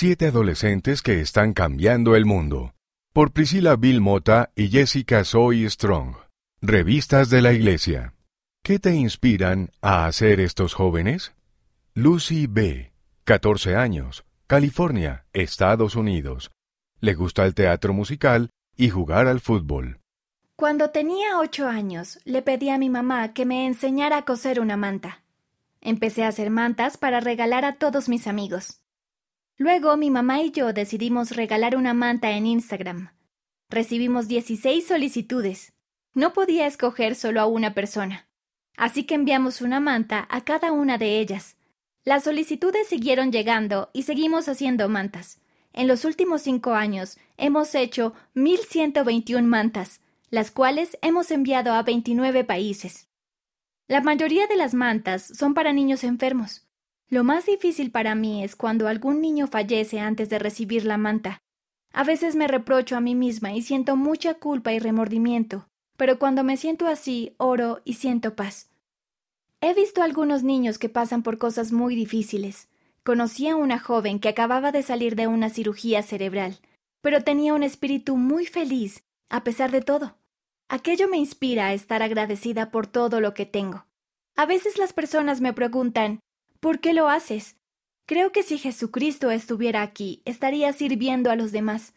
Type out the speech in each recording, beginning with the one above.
Siete adolescentes que están cambiando el mundo. Por Priscila Bill Mota y Jessica Zoe Strong. Revistas de la Iglesia. ¿Qué te inspiran a hacer estos jóvenes? Lucy B., 14 años, California, Estados Unidos. Le gusta el teatro musical y jugar al fútbol. Cuando tenía ocho años, le pedí a mi mamá que me enseñara a coser una manta. Empecé a hacer mantas para regalar a todos mis amigos. Luego mi mamá y yo decidimos regalar una manta en Instagram. Recibimos 16 solicitudes. No podía escoger solo a una persona. Así que enviamos una manta a cada una de ellas. Las solicitudes siguieron llegando y seguimos haciendo mantas. En los últimos cinco años hemos hecho 1.121 mantas, las cuales hemos enviado a 29 países. La mayoría de las mantas son para niños enfermos. Lo más difícil para mí es cuando algún niño fallece antes de recibir la manta. A veces me reprocho a mí misma y siento mucha culpa y remordimiento, pero cuando me siento así, oro y siento paz. He visto algunos niños que pasan por cosas muy difíciles. Conocí a una joven que acababa de salir de una cirugía cerebral, pero tenía un espíritu muy feliz, a pesar de todo. Aquello me inspira a estar agradecida por todo lo que tengo. A veces las personas me preguntan ¿Por qué lo haces? Creo que si Jesucristo estuviera aquí, estaría sirviendo a los demás.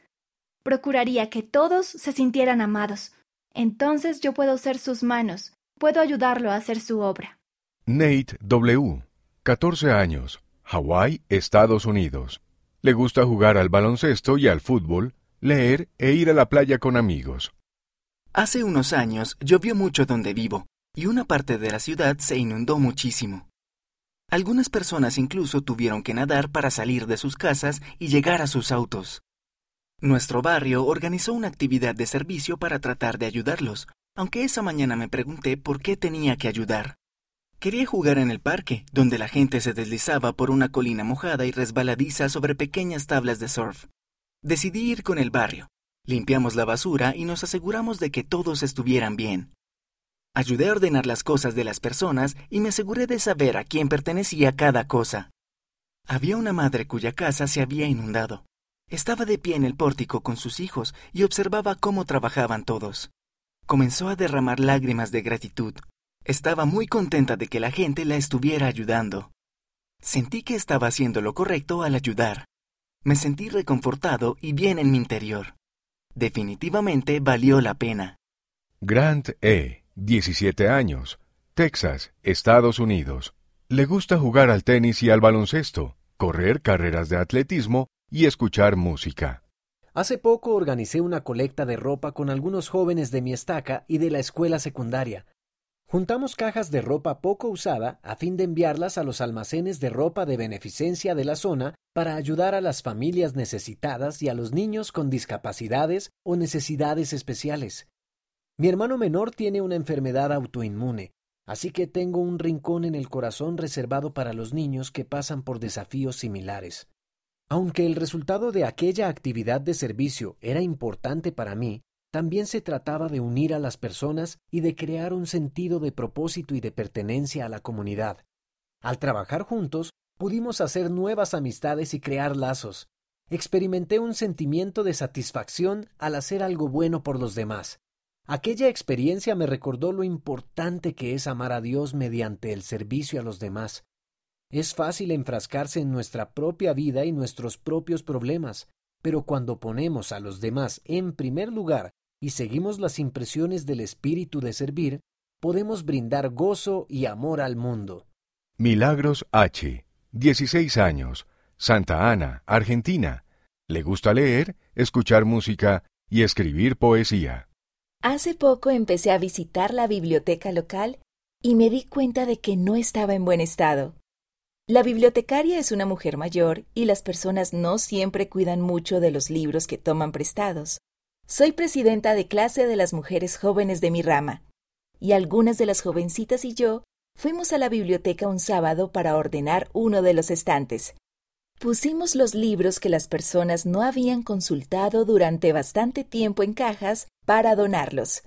Procuraría que todos se sintieran amados. Entonces yo puedo ser sus manos, puedo ayudarlo a hacer su obra. Nate W., 14 años, Hawái, Estados Unidos. Le gusta jugar al baloncesto y al fútbol, leer e ir a la playa con amigos. Hace unos años llovió mucho donde vivo, y una parte de la ciudad se inundó muchísimo. Algunas personas incluso tuvieron que nadar para salir de sus casas y llegar a sus autos. Nuestro barrio organizó una actividad de servicio para tratar de ayudarlos, aunque esa mañana me pregunté por qué tenía que ayudar. Quería jugar en el parque, donde la gente se deslizaba por una colina mojada y resbaladiza sobre pequeñas tablas de surf. Decidí ir con el barrio. Limpiamos la basura y nos aseguramos de que todos estuvieran bien. Ayudé a ordenar las cosas de las personas y me aseguré de saber a quién pertenecía cada cosa. Había una madre cuya casa se había inundado. Estaba de pie en el pórtico con sus hijos y observaba cómo trabajaban todos. Comenzó a derramar lágrimas de gratitud. Estaba muy contenta de que la gente la estuviera ayudando. Sentí que estaba haciendo lo correcto al ayudar. Me sentí reconfortado y bien en mi interior. Definitivamente valió la pena. Grant E. 17 años, Texas, Estados Unidos. Le gusta jugar al tenis y al baloncesto, correr carreras de atletismo y escuchar música. Hace poco organicé una colecta de ropa con algunos jóvenes de mi estaca y de la escuela secundaria. Juntamos cajas de ropa poco usada a fin de enviarlas a los almacenes de ropa de beneficencia de la zona para ayudar a las familias necesitadas y a los niños con discapacidades o necesidades especiales. Mi hermano menor tiene una enfermedad autoinmune, así que tengo un rincón en el corazón reservado para los niños que pasan por desafíos similares. Aunque el resultado de aquella actividad de servicio era importante para mí, también se trataba de unir a las personas y de crear un sentido de propósito y de pertenencia a la comunidad. Al trabajar juntos, pudimos hacer nuevas amistades y crear lazos. Experimenté un sentimiento de satisfacción al hacer algo bueno por los demás. Aquella experiencia me recordó lo importante que es amar a Dios mediante el servicio a los demás. Es fácil enfrascarse en nuestra propia vida y nuestros propios problemas, pero cuando ponemos a los demás en primer lugar y seguimos las impresiones del espíritu de servir, podemos brindar gozo y amor al mundo. Milagros H., 16 años, Santa Ana, Argentina. Le gusta leer, escuchar música y escribir poesía. Hace poco empecé a visitar la biblioteca local y me di cuenta de que no estaba en buen estado. La bibliotecaria es una mujer mayor y las personas no siempre cuidan mucho de los libros que toman prestados. Soy presidenta de clase de las mujeres jóvenes de mi rama, y algunas de las jovencitas y yo fuimos a la biblioteca un sábado para ordenar uno de los estantes. Pusimos los libros que las personas no habían consultado durante bastante tiempo en cajas para donarlos.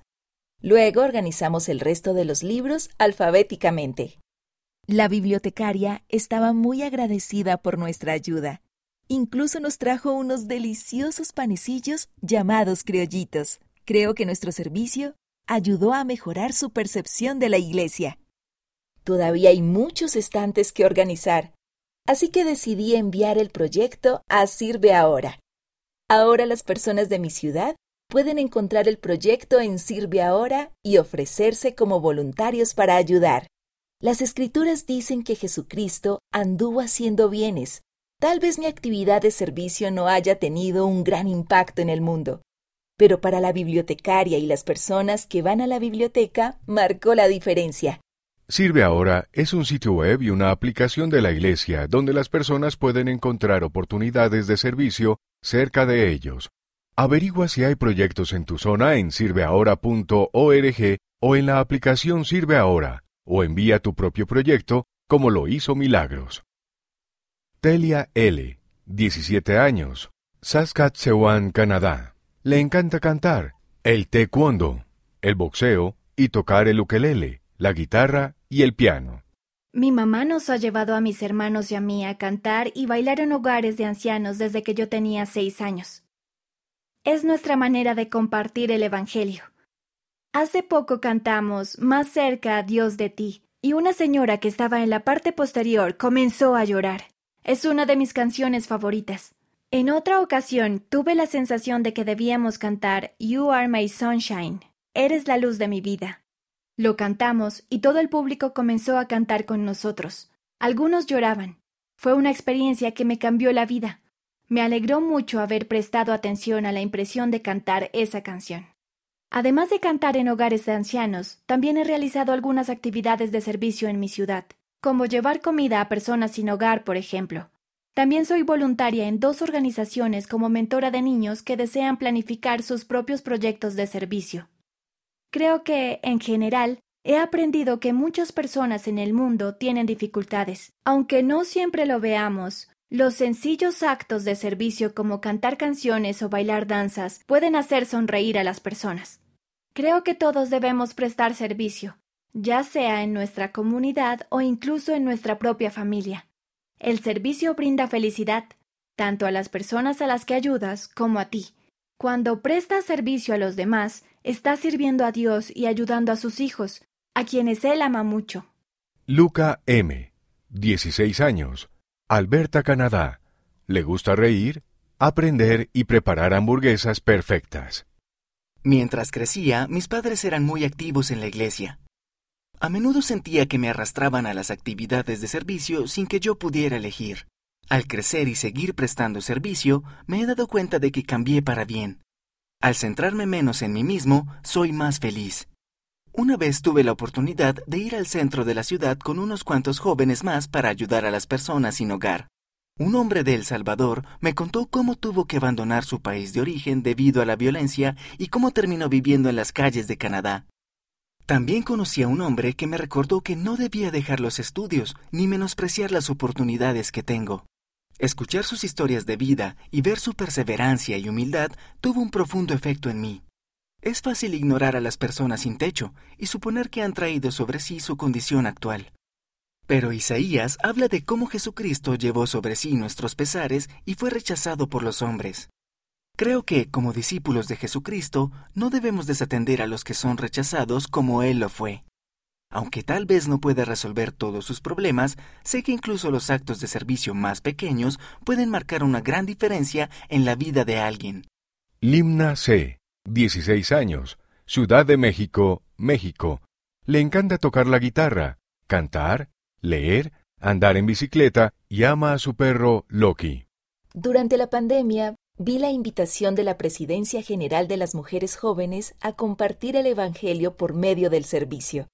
Luego organizamos el resto de los libros alfabéticamente. La bibliotecaria estaba muy agradecida por nuestra ayuda. Incluso nos trajo unos deliciosos panecillos llamados criollitos. Creo que nuestro servicio ayudó a mejorar su percepción de la iglesia. Todavía hay muchos estantes que organizar, así que decidí enviar el proyecto a Sirve Ahora. Ahora las personas de mi ciudad pueden encontrar el proyecto en Sirve Ahora y ofrecerse como voluntarios para ayudar. Las escrituras dicen que Jesucristo anduvo haciendo bienes. Tal vez mi actividad de servicio no haya tenido un gran impacto en el mundo, pero para la bibliotecaria y las personas que van a la biblioteca marcó la diferencia. Sirve ahora es un sitio web y una aplicación de la Iglesia donde las personas pueden encontrar oportunidades de servicio cerca de ellos. Averigua si hay proyectos en tu zona en sirveahora.org o en la aplicación Sirve Ahora, o envía tu propio proyecto como lo hizo Milagros. Telia L., 17 años, Saskatchewan, Canadá. Le encanta cantar, el taekwondo, el boxeo y tocar el ukelele la guitarra y el piano. Mi mamá nos ha llevado a mis hermanos y a mí a cantar y bailar en hogares de ancianos desde que yo tenía seis años. Es nuestra manera de compartir el Evangelio. Hace poco cantamos Más cerca a Dios de ti, y una señora que estaba en la parte posterior comenzó a llorar. Es una de mis canciones favoritas. En otra ocasión tuve la sensación de que debíamos cantar You Are My Sunshine, Eres la luz de mi vida. Lo cantamos y todo el público comenzó a cantar con nosotros. Algunos lloraban. Fue una experiencia que me cambió la vida. Me alegró mucho haber prestado atención a la impresión de cantar esa canción. Además de cantar en hogares de ancianos, también he realizado algunas actividades de servicio en mi ciudad, como llevar comida a personas sin hogar, por ejemplo. También soy voluntaria en dos organizaciones como mentora de niños que desean planificar sus propios proyectos de servicio. Creo que, en general, he aprendido que muchas personas en el mundo tienen dificultades. Aunque no siempre lo veamos, los sencillos actos de servicio como cantar canciones o bailar danzas pueden hacer sonreír a las personas. Creo que todos debemos prestar servicio, ya sea en nuestra comunidad o incluso en nuestra propia familia. El servicio brinda felicidad, tanto a las personas a las que ayudas como a ti. Cuando prestas servicio a los demás, está sirviendo a Dios y ayudando a sus hijos, a quienes Él ama mucho. Luca M., 16 años, Alberta, Canadá. Le gusta reír, aprender y preparar hamburguesas perfectas. Mientras crecía, mis padres eran muy activos en la iglesia. A menudo sentía que me arrastraban a las actividades de servicio sin que yo pudiera elegir. Al crecer y seguir prestando servicio, me he dado cuenta de que cambié para bien. Al centrarme menos en mí mismo, soy más feliz. Una vez tuve la oportunidad de ir al centro de la ciudad con unos cuantos jóvenes más para ayudar a las personas sin hogar. Un hombre de El Salvador me contó cómo tuvo que abandonar su país de origen debido a la violencia y cómo terminó viviendo en las calles de Canadá. También conocí a un hombre que me recordó que no debía dejar los estudios ni menospreciar las oportunidades que tengo. Escuchar sus historias de vida y ver su perseverancia y humildad tuvo un profundo efecto en mí. Es fácil ignorar a las personas sin techo y suponer que han traído sobre sí su condición actual. Pero Isaías habla de cómo Jesucristo llevó sobre sí nuestros pesares y fue rechazado por los hombres. Creo que, como discípulos de Jesucristo, no debemos desatender a los que son rechazados como Él lo fue. Aunque tal vez no pueda resolver todos sus problemas, sé que incluso los actos de servicio más pequeños pueden marcar una gran diferencia en la vida de alguien. Limna C., 16 años, Ciudad de México, México. Le encanta tocar la guitarra, cantar, leer, andar en bicicleta y ama a su perro Loki. Durante la pandemia, vi la invitación de la Presidencia General de las Mujeres Jóvenes a compartir el Evangelio por medio del servicio.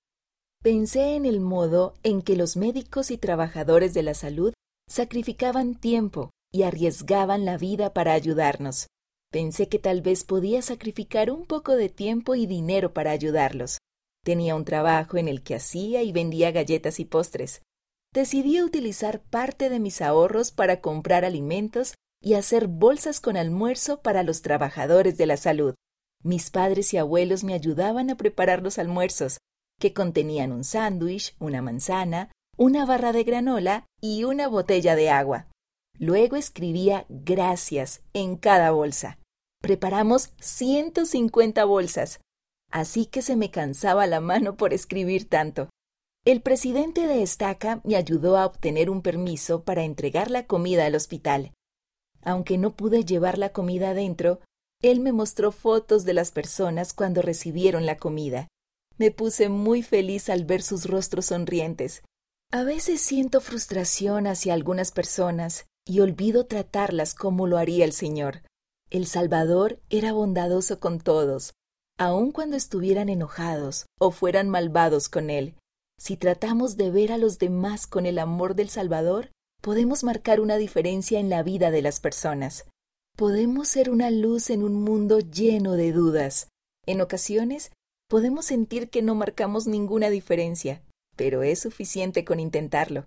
Pensé en el modo en que los médicos y trabajadores de la salud sacrificaban tiempo y arriesgaban la vida para ayudarnos. Pensé que tal vez podía sacrificar un poco de tiempo y dinero para ayudarlos. Tenía un trabajo en el que hacía y vendía galletas y postres. Decidí utilizar parte de mis ahorros para comprar alimentos y hacer bolsas con almuerzo para los trabajadores de la salud. Mis padres y abuelos me ayudaban a preparar los almuerzos, que contenían un sándwich, una manzana, una barra de granola y una botella de agua. Luego escribía gracias en cada bolsa. Preparamos 150 bolsas, así que se me cansaba la mano por escribir tanto. El presidente de Estaca me ayudó a obtener un permiso para entregar la comida al hospital. Aunque no pude llevar la comida adentro, él me mostró fotos de las personas cuando recibieron la comida. Me puse muy feliz al ver sus rostros sonrientes. A veces siento frustración hacia algunas personas y olvido tratarlas como lo haría el Señor. El Salvador era bondadoso con todos, aun cuando estuvieran enojados o fueran malvados con Él. Si tratamos de ver a los demás con el amor del Salvador, podemos marcar una diferencia en la vida de las personas. Podemos ser una luz en un mundo lleno de dudas. En ocasiones, podemos sentir que no marcamos ninguna diferencia, pero es suficiente con intentarlo.